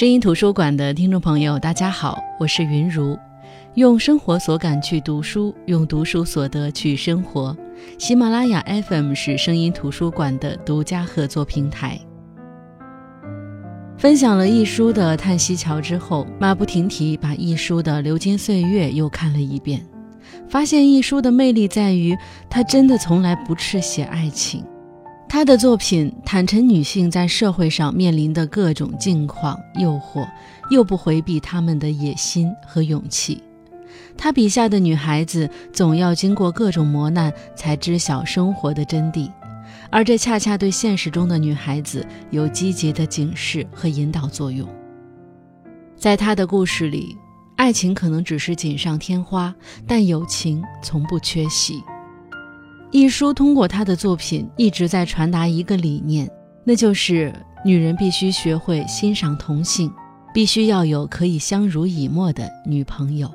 声音图书馆的听众朋友，大家好，我是云如。用生活所感去读书，用读书所得去生活。喜马拉雅 FM 是声音图书馆的独家合作平台。分享了一书的《叹息桥》之后，马不停蹄把一书的《流金岁月》又看了一遍，发现一书的魅力在于，他真的从来不赤写爱情。他的作品坦陈女性在社会上面临的各种境况、诱惑，又不回避他们的野心和勇气。他笔下的女孩子总要经过各种磨难，才知晓生活的真谛，而这恰恰对现实中的女孩子有积极的警示和引导作用。在他的故事里，爱情可能只是锦上添花，但友情从不缺席。一书通过他的作品一直在传达一个理念，那就是女人必须学会欣赏同性，必须要有可以相濡以沫的女朋友。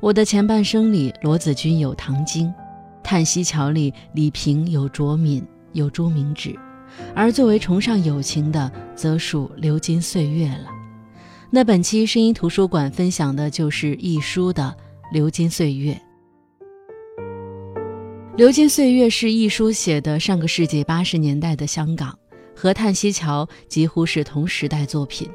我的前半生里，罗子君有唐晶，《叹息桥》里李萍有卓敏，有朱明芷，而最为崇尚友情的，则属流金岁月了。那本期声音图书馆分享的就是一书的《流金岁月》。《流金岁月》是一书写的上个世纪八十年代的香港，和《叹息桥》几乎是同时代作品。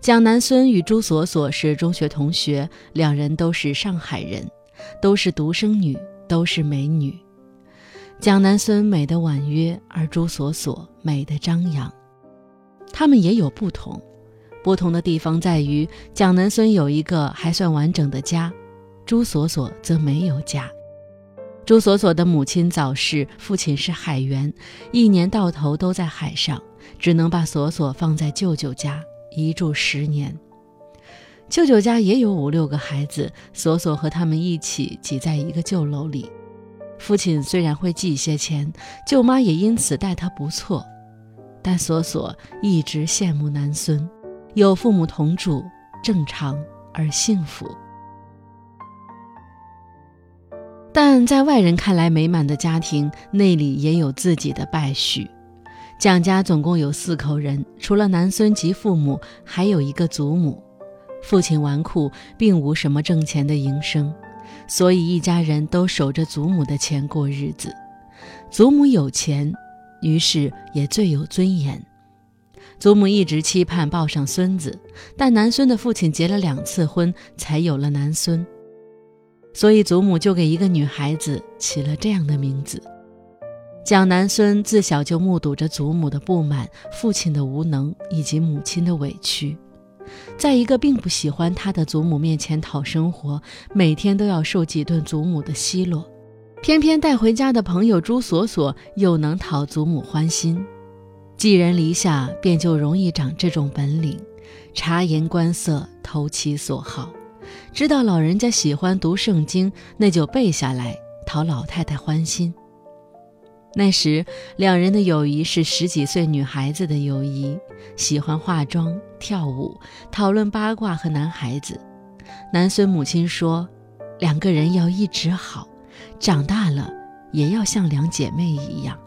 蒋南孙与朱锁锁是中学同学，两人都是上海人，都是独生女，都是美女。蒋南孙美的婉约，而朱锁锁美的张扬。他们也有不同，不同的地方在于蒋南孙有一个还算完整的家，朱锁锁则没有家。朱锁锁的母亲早逝，父亲是海员，一年到头都在海上，只能把锁锁放在舅舅家一住十年。舅舅家也有五六个孩子，锁锁和他们一起挤在一个旧楼里。父亲虽然会寄些钱，舅妈也因此待他不错，但锁锁一直羡慕男孙，有父母同住，正常而幸福。但在外人看来美满的家庭，内里也有自己的败絮。蒋家总共有四口人，除了男孙及父母，还有一个祖母。父亲纨绔，并无什么挣钱的营生，所以一家人都守着祖母的钱过日子。祖母有钱，于是也最有尊严。祖母一直期盼抱上孙子，但男孙的父亲结了两次婚，才有了男孙。所以祖母就给一个女孩子起了这样的名字。蒋南孙自小就目睹着祖母的不满、父亲的无能以及母亲的委屈，在一个并不喜欢他的祖母面前讨生活，每天都要受几顿祖母的奚落。偏偏带回家的朋友朱锁锁又能讨祖母欢心，寄人篱下便就容易长这种本领，察言观色，投其所好。知道老人家喜欢读圣经，那就背下来讨老太太欢心。那时两人的友谊是十几岁女孩子的友谊，喜欢化妆、跳舞、讨论八卦和男孩子。男孙母亲说，两个人要一直好，长大了也要像两姐妹一样。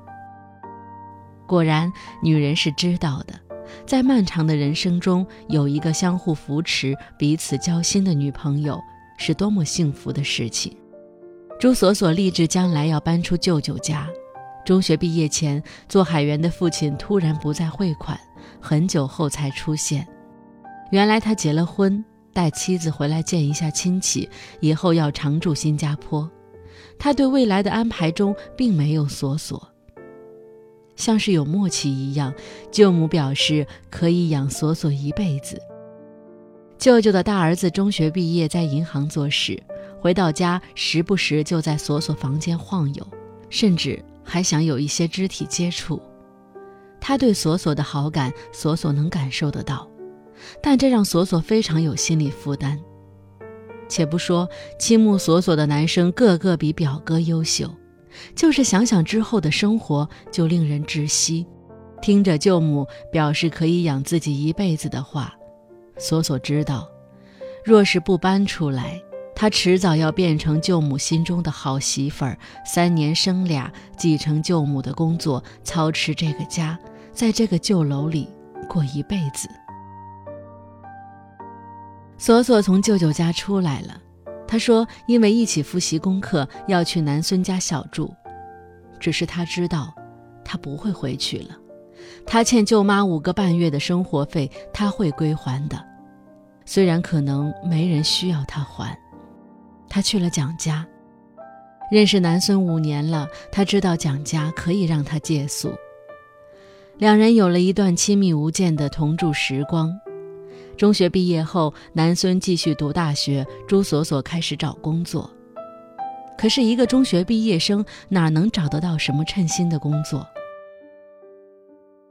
果然，女人是知道的。在漫长的人生中，有一个相互扶持、彼此交心的女朋友，是多么幸福的事情。朱锁锁立志将来要搬出舅舅家。中学毕业前，做海员的父亲突然不再汇款，很久后才出现。原来他结了婚，带妻子回来见一下亲戚，以后要常住新加坡。他对未来的安排中并没有锁锁。像是有默契一样，舅母表示可以养锁锁一辈子。舅舅的大儿子中学毕业，在银行做事，回到家时不时就在锁锁房间晃悠，甚至还想有一些肢体接触。他对锁锁的好感，锁锁能感受得到，但这让锁锁非常有心理负担。且不说倾慕锁锁的男生个个比表哥优秀。就是想想之后的生活，就令人窒息。听着舅母表示可以养自己一辈子的话，索索知道，若是不搬出来，她迟早要变成舅母心中的好媳妇儿，三年生俩，继承舅母的工作，操持这个家，在这个旧楼里过一辈子。索索从舅舅家出来了，他说因为一起复习功课要去南孙家小住，只是他知道他不会回去了。他欠舅妈五个半月的生活费，他会归还的，虽然可能没人需要他还。他去了蒋家，认识南孙五年了，他知道蒋家可以让他借宿。两人有了一段亲密无间的同住时光。中学毕业后，南孙继续读大学，朱锁锁开始找工作。可是，一个中学毕业生哪能找得到什么称心的工作？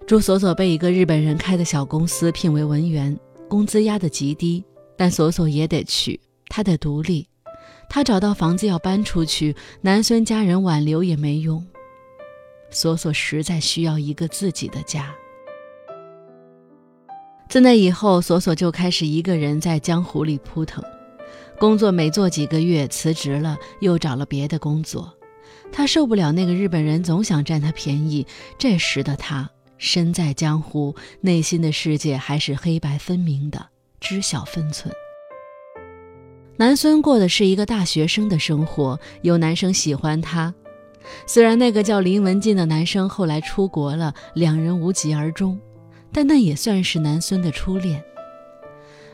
朱锁锁被一个日本人开的小公司聘为文员，工资压得极低，但锁锁也得去，她得独立。她找到房子要搬出去，南孙家人挽留也没用。锁锁实在需要一个自己的家。自那以后，锁锁就开始一个人在江湖里扑腾，工作没做几个月辞职了，又找了别的工作。他受不了那个日本人总想占他便宜，这时的他。身在江湖，内心的世界还是黑白分明的，知晓分寸。南孙过的是一个大学生的生活，有男生喜欢他。虽然那个叫林文静的男生后来出国了，两人无疾而终，但那也算是南孙的初恋。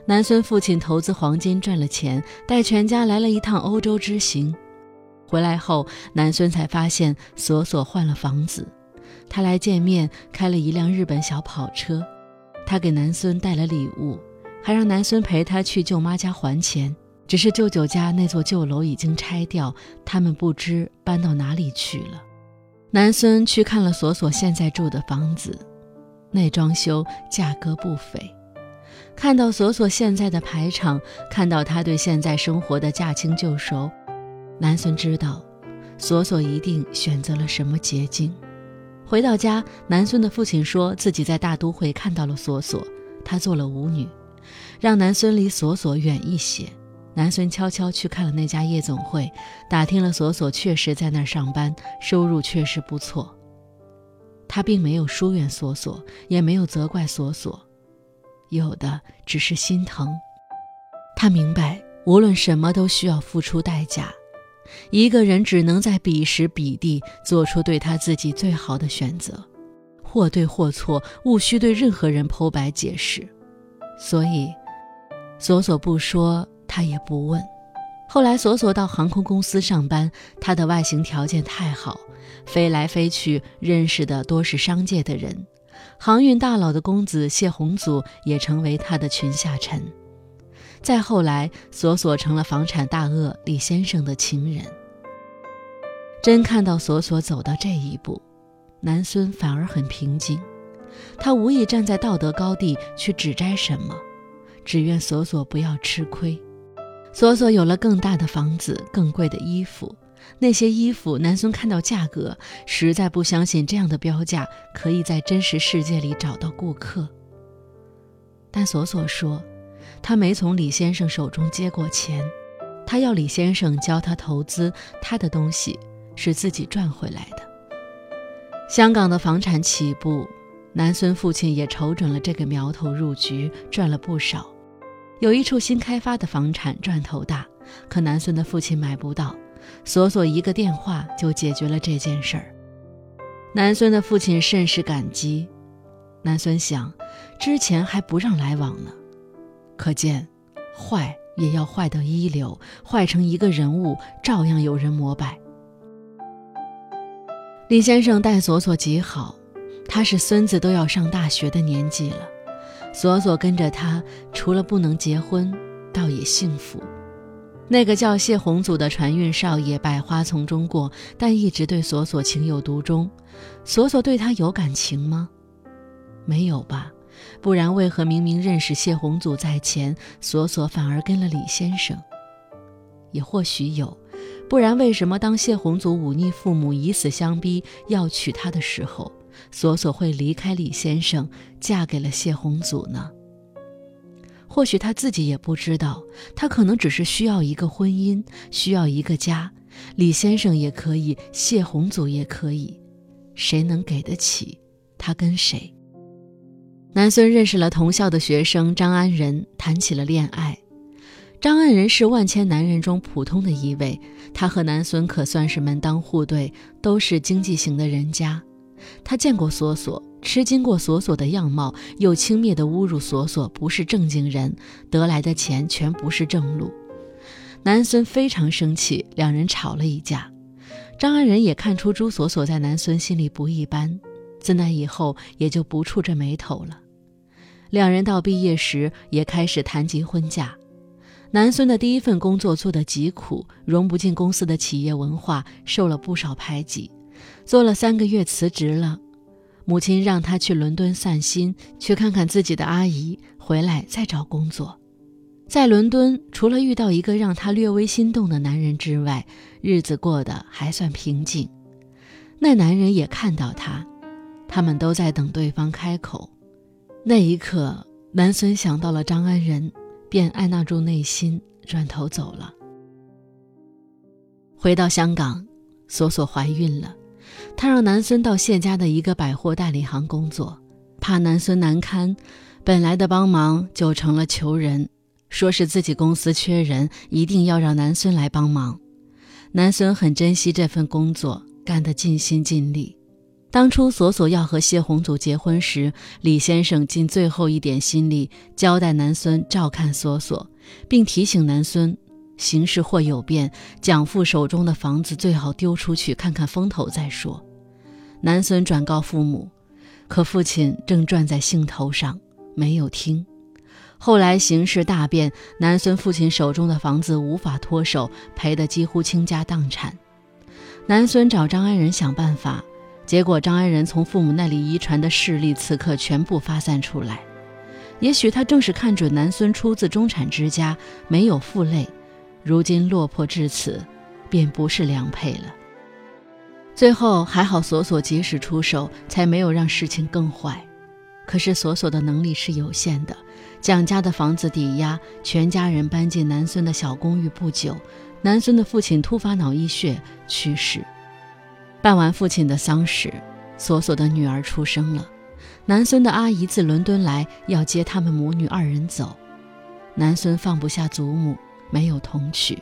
南孙父亲投资黄金赚了钱，带全家来了一趟欧洲之行。回来后，南孙才发现锁锁换了房子。他来见面，开了一辆日本小跑车。他给南孙带了礼物，还让南孙陪他去舅妈家还钱。只是舅舅家那座旧楼已经拆掉，他们不知搬到哪里去了。南孙去看了锁锁现在住的房子，那装修价格不菲。看到锁锁现在的排场，看到他对现在生活的驾轻就熟，南孙知道，锁锁一定选择了什么捷径。回到家，南孙的父亲说自己在大都会看到了锁锁，她做了舞女，让南孙离锁锁远一些。南孙悄悄去看了那家夜总会，打听了锁锁确实在那儿上班，收入确实不错。他并没有疏远锁锁，也没有责怪锁锁，有的只是心疼。他明白，无论什么都需要付出代价。一个人只能在彼时彼地做出对他自己最好的选择，或对或错，无需对任何人剖白解释。所以，索索不说，他也不问。后来，索索到航空公司上班，他的外形条件太好，飞来飞去认识的多是商界的人，航运大佬的公子谢宏祖也成为他的群下臣。再后来，索索成了房产大鳄李先生的情人。真看到索索走到这一步，南孙反而很平静。他无意站在道德高地去指摘什么，只愿索索不要吃亏。索索有了更大的房子、更贵的衣服，那些衣服，南孙看到价格，实在不相信这样的标价可以在真实世界里找到顾客。但索索说。他没从李先生手中接过钱，他要李先生教他投资，他的东西是自己赚回来的。香港的房产起步，南孙父亲也瞅准了这个苗头入局，赚了不少。有一处新开发的房产赚头大，可南孙的父亲买不到，索索一个电话就解决了这件事儿。南孙的父亲甚是感激。南孙想，之前还不让来往呢。可见，坏也要坏到一流，坏成一个人物，照样有人膜拜。李先生待索索极好，他是孙子都要上大学的年纪了，索索跟着他，除了不能结婚，倒也幸福。那个叫谢宏祖的船运少爷，百花丛中过，但一直对索索情有独钟。索索对他有感情吗？没有吧。不然，为何明明认识谢宏祖在前，索索反而跟了李先生？也或许有，不然为什么当谢宏祖忤逆父母，以死相逼要娶她的时候，索索会离开李先生，嫁给了谢宏祖呢？或许他自己也不知道，他可能只是需要一个婚姻，需要一个家。李先生也可以，谢宏祖也可以，谁能给得起？他跟谁？南孙认识了同校的学生张安仁，谈起了恋爱。张安仁是万千男人中普通的一位，他和南孙可算是门当户对，都是经济型的人家。他见过索索，吃惊过索索的样貌，又轻蔑地侮辱索索不是正经人，得来的钱全不是正路。南孙非常生气，两人吵了一架。张安仁也看出朱锁锁在南孙心里不一般，自那以后也就不触这眉头了。两人到毕业时也开始谈及婚嫁。南孙的第一份工作做得极苦，融不进公司的企业文化，受了不少排挤。做了三个月辞职了，母亲让他去伦敦散心，去看看自己的阿姨，回来再找工作。在伦敦，除了遇到一个让他略微心动的男人之外，日子过得还算平静。那男人也看到他，他们都在等对方开口。那一刻，南孙想到了张安仁。便按捺住内心，转头走了。回到香港，索索怀孕了，她让南孙到谢家的一个百货代理行工作，怕南孙难堪，本来的帮忙就成了求人，说是自己公司缺人，一定要让南孙来帮忙。南孙很珍惜这份工作，干得尽心尽力。当初索索要和谢宏祖结婚时，李先生尽最后一点心力交代南孙照看索索，并提醒南孙，形势或有变，蒋父手中的房子最好丢出去看看风头再说。南孙转告父母，可父亲正转在兴头上，没有听。后来形势大变，南孙父亲手中的房子无法脱手，赔得几乎倾家荡产。南孙找张安仁想办法。结果，张安仁从父母那里遗传的势力，此刻全部发散出来。也许他正是看准南孙出自中产之家，没有负累，如今落魄至此，便不是良配了。最后还好，索索及时出手，才没有让事情更坏。可是索索的能力是有限的，蒋家的房子抵押，全家人搬进南孙的小公寓不久，南孙的父亲突发脑溢血去世。办完父亲的丧事，索索的女儿出生了。南孙的阿姨自伦敦来，要接他们母女二人走。南孙放不下祖母，没有同去。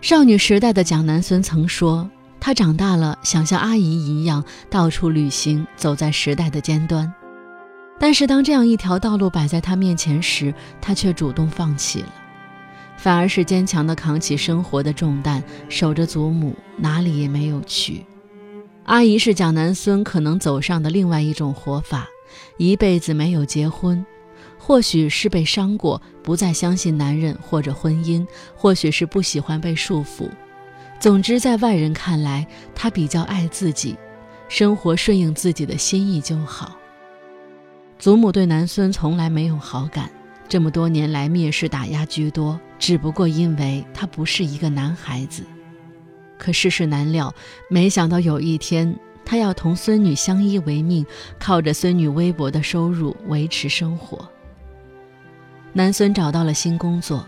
少女时代的蒋南孙曾说，他长大了想像阿姨一样到处旅行，走在时代的尖端。但是当这样一条道路摆在他面前时，他却主动放弃了，反而是坚强地扛起生活的重担，守着祖母，哪里也没有去。阿姨是蒋南孙可能走上的另外一种活法，一辈子没有结婚，或许是被伤过，不再相信男人或者婚姻，或许是不喜欢被束缚。总之，在外人看来，他比较爱自己，生活顺应自己的心意就好。祖母对南孙从来没有好感，这么多年来蔑视打压居多，只不过因为他不是一个男孩子。可世事难料，没想到有一天，他要同孙女相依为命，靠着孙女微薄的收入维持生活。南孙找到了新工作，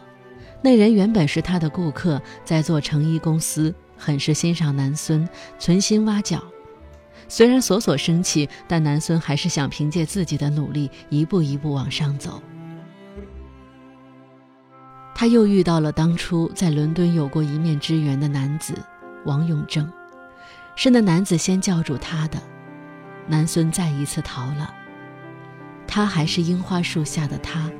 那人原本是他的顾客，在做成衣公司，很是欣赏南孙，存心挖角。虽然索索生气，但南孙还是想凭借自己的努力，一步一步往上走。他又遇到了当初在伦敦有过一面之缘的男子。王永正，是那男子先叫住他的。南孙再一次逃了，他还是樱花树下的他，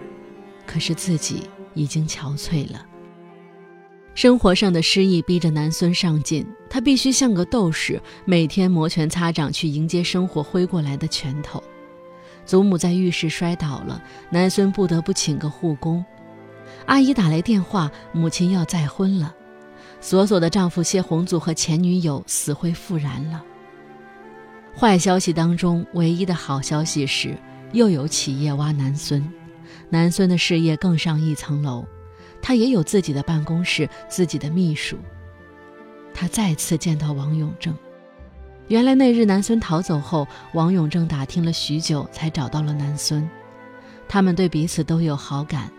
可是自己已经憔悴了。生活上的失意逼着南孙上进，他必须像个斗士，每天摩拳擦掌去迎接生活挥过来的拳头。祖母在浴室摔倒了，南孙不得不请个护工。阿姨打来电话，母亲要再婚了。索索的丈夫谢宏祖和前女友死灰复燃了。坏消息当中唯一的好消息是，又有企业挖南孙，南孙的事业更上一层楼，他也有自己的办公室，自己的秘书。他再次见到王永正，原来那日南孙逃走后，王永正打听了许久才找到了南孙，他们对彼此都有好感。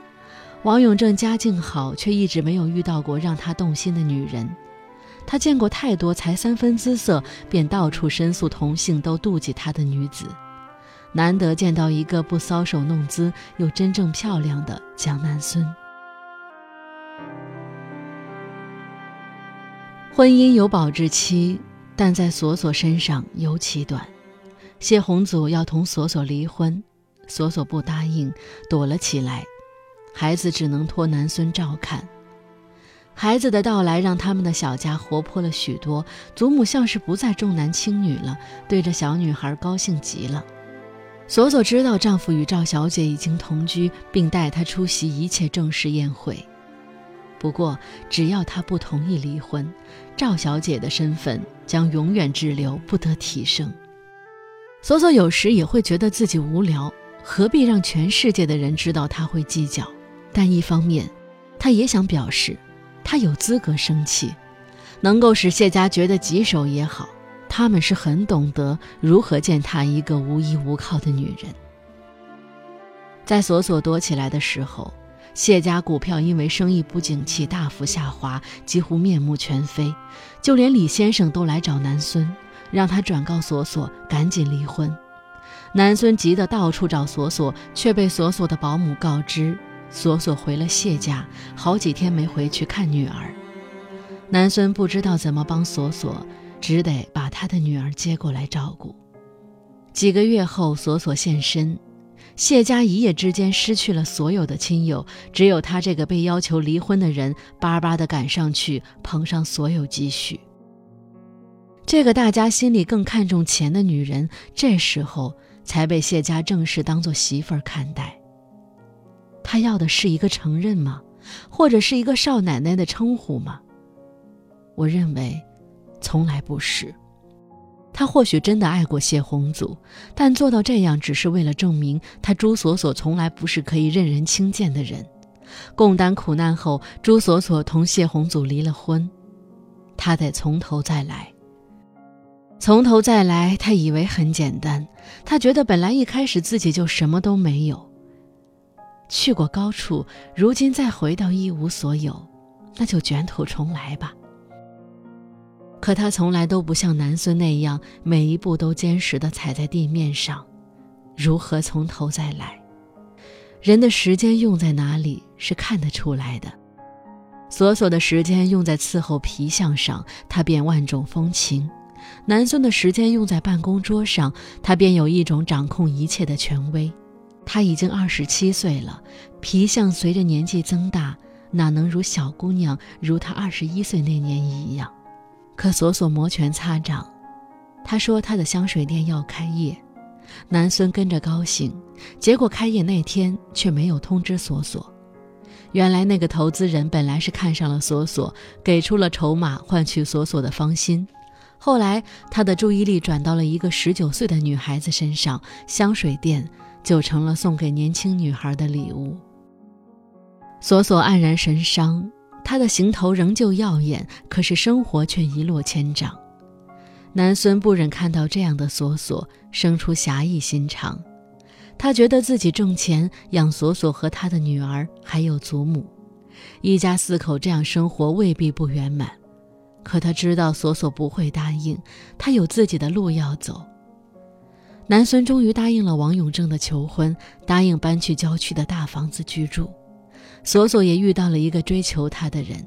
王永正家境好，却一直没有遇到过让他动心的女人。他见过太多才三分姿色便到处申诉同性都妒忌他的女子，难得见到一个不搔首弄姿又真正漂亮的蒋南孙。婚姻有保质期，但在锁锁身上尤其短。谢宏祖要同锁锁离婚，锁锁不答应，躲了起来。孩子只能托南孙照看，孩子的到来让他们的小家活泼了许多，祖母像是不再重男轻女了，对着小女孩高兴极了。索索知道丈夫与赵小姐已经同居，并带她出席一切正式宴会。不过，只要她不同意离婚，赵小姐的身份将永远滞留，不得提升。索索有时也会觉得自己无聊，何必让全世界的人知道他会计较？但一方面，她也想表示，她有资格生气，能够使谢家觉得棘手也好，他们是很懂得如何践踏一个无依无靠的女人。在索索躲起来的时候。谢家股票因为生意不景气大幅下滑，几乎面目全非，就连李先生都来找南孙，让他转告索索赶紧离婚。南孙急得到处找索索，却被索索的保姆告知，索索回了谢家，好几天没回去看女儿。南孙不知道怎么帮索索，只得把他的女儿接过来照顾。几个月后，索索现身。谢家一夜之间失去了所有的亲友，只有他这个被要求离婚的人，巴巴地赶上去捧上所有积蓄。这个大家心里更看重钱的女人，这时候才被谢家正式当做媳妇儿看待。她要的是一个承认吗？或者是一个少奶奶的称呼吗？我认为，从来不是。他或许真的爱过谢宏祖，但做到这样只是为了证明他朱锁锁从来不是可以任人轻贱的人。共担苦难后，朱锁锁同谢宏祖离了婚，他得从头再来。从头再来，他以为很简单，他觉得本来一开始自己就什么都没有，去过高处，如今再回到一无所有，那就卷土重来吧。可他从来都不像南孙那样，每一步都坚实地踩在地面上。如何从头再来？人的时间用在哪里是看得出来的。索索的时间用在伺候皮相上，他便万种风情；南孙的时间用在办公桌上，他便有一种掌控一切的权威。他已经二十七岁了，皮相随着年纪增大，哪能如小姑娘如他二十一岁那年一样？可索索摩拳擦掌，他说他的香水店要开业，南孙跟着高兴。结果开业那天却没有通知索索。原来那个投资人本来是看上了索索，给出了筹码换取索索的芳心。后来他的注意力转到了一个十九岁的女孩子身上，香水店就成了送给年轻女孩的礼物。索索黯然神伤。他的行头仍旧耀眼，可是生活却一落千丈。南孙不忍看到这样的索索，生出侠义心肠。他觉得自己挣钱养索索和他的女儿，还有祖母，一家四口这样生活未必不圆满。可他知道索索不会答应，他有自己的路要走。南孙终于答应了王永正的求婚，答应搬去郊区的大房子居住。索索也遇到了一个追求他的人。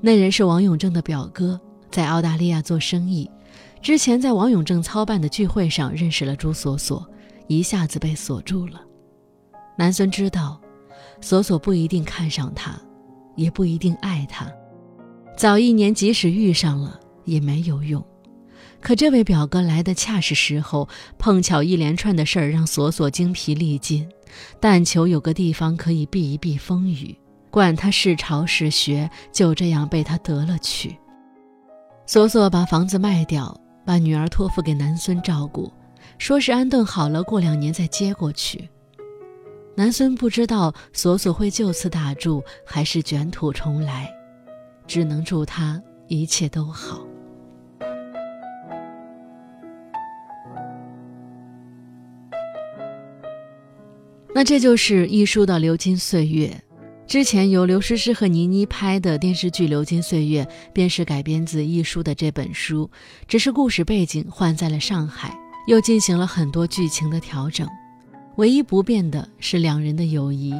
那人是王永正的表哥，在澳大利亚做生意。之前在王永正操办的聚会上认识了朱锁锁，一下子被锁住了。南孙知道，索索不一定看上他，也不一定爱他。早一年即使遇上了也没有用。可这位表哥来的恰是时候，碰巧一连串的事儿让索索精疲力尽。但求有个地方可以避一避风雨，管他是潮是雪，就这样被他得了去。索索把房子卖掉，把女儿托付给南孙照顾，说是安顿好了，过两年再接过去。南孙不知道索索会就此打住，还是卷土重来，只能祝他一切都好。那这就是一书的流金岁月。之前由刘诗诗和倪妮拍的电视剧《流金岁月》，便是改编自一书的这本书，只是故事背景换在了上海，又进行了很多剧情的调整。唯一不变的是两人的友谊。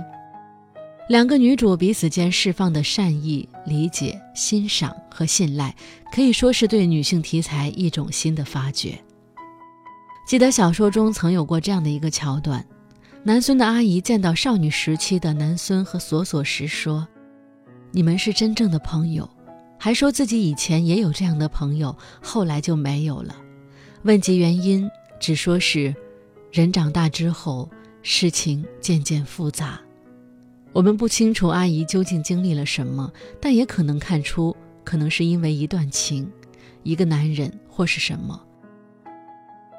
两个女主彼此间释放的善意、理解、欣赏和信赖，可以说是对女性题材一种新的发掘。记得小说中曾有过这样的一个桥段：南孙的阿姨见到少女时期的南孙和索索时说：“你们是真正的朋友。”还说自己以前也有这样的朋友，后来就没有了。问及原因，只说是人长大之后，事情渐渐复杂。我们不清楚阿姨究竟经历了什么，但也可能看出，可能是因为一段情，一个男人或是什么。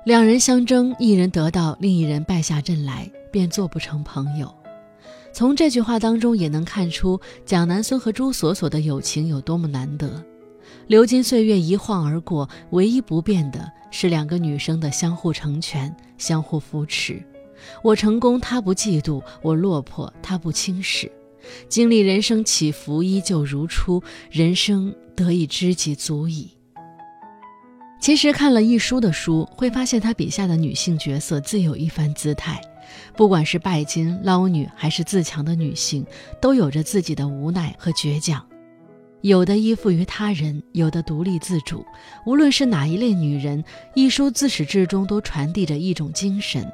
两人相争，一人得到，另一人败下阵来，便做不成朋友。从这句话当中也能看出蒋南孙和朱锁锁的友情有多么难得。流金岁月一晃而过，唯一不变的是两个女生的相互成全、相互扶持。我成功，他不嫉妒；我落魄，他不轻视。经历人生起伏，依旧如初。人生得以知己足矣。其实看了一书的书，会发现他笔下的女性角色自有一番姿态。不管是拜金、捞女，还是自强的女性，都有着自己的无奈和倔强。有的依附于他人，有的独立自主。无论是哪一类女人，一书自始至终都传递着一种精神。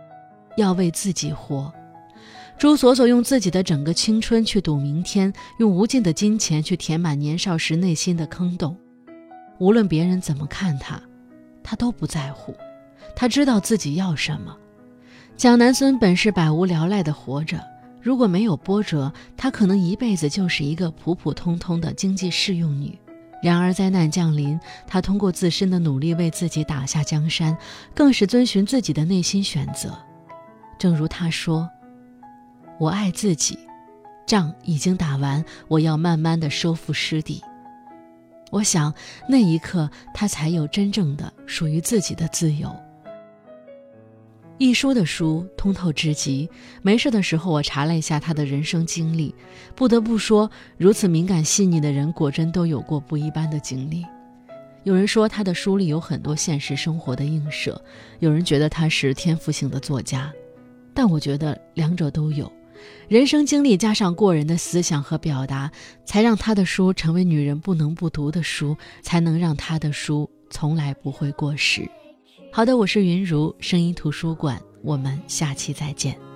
要为自己活。朱锁锁用自己的整个青春去赌明天，用无尽的金钱去填满年少时内心的坑洞。无论别人怎么看她，他都不在乎。他知道自己要什么。蒋南孙本是百无聊赖的活着，如果没有波折，他可能一辈子就是一个普普通通的经济适用女。然而灾难降临，他通过自身的努力为自己打下江山，更是遵循自己的内心选择。正如他说：“我爱自己，仗已经打完，我要慢慢的收复失地。”我想那一刻，他才有真正的属于自己的自由。一书的书通透至极，没事的时候我查了一下他的人生经历，不得不说，如此敏感细腻的人，果真都有过不一般的经历。有人说他的书里有很多现实生活的映射，有人觉得他是天赋型的作家。但我觉得两者都有，人生经历加上过人的思想和表达，才让他的书成为女人不能不读的书，才能让他的书从来不会过时。好的，我是云如声音图书馆，我们下期再见。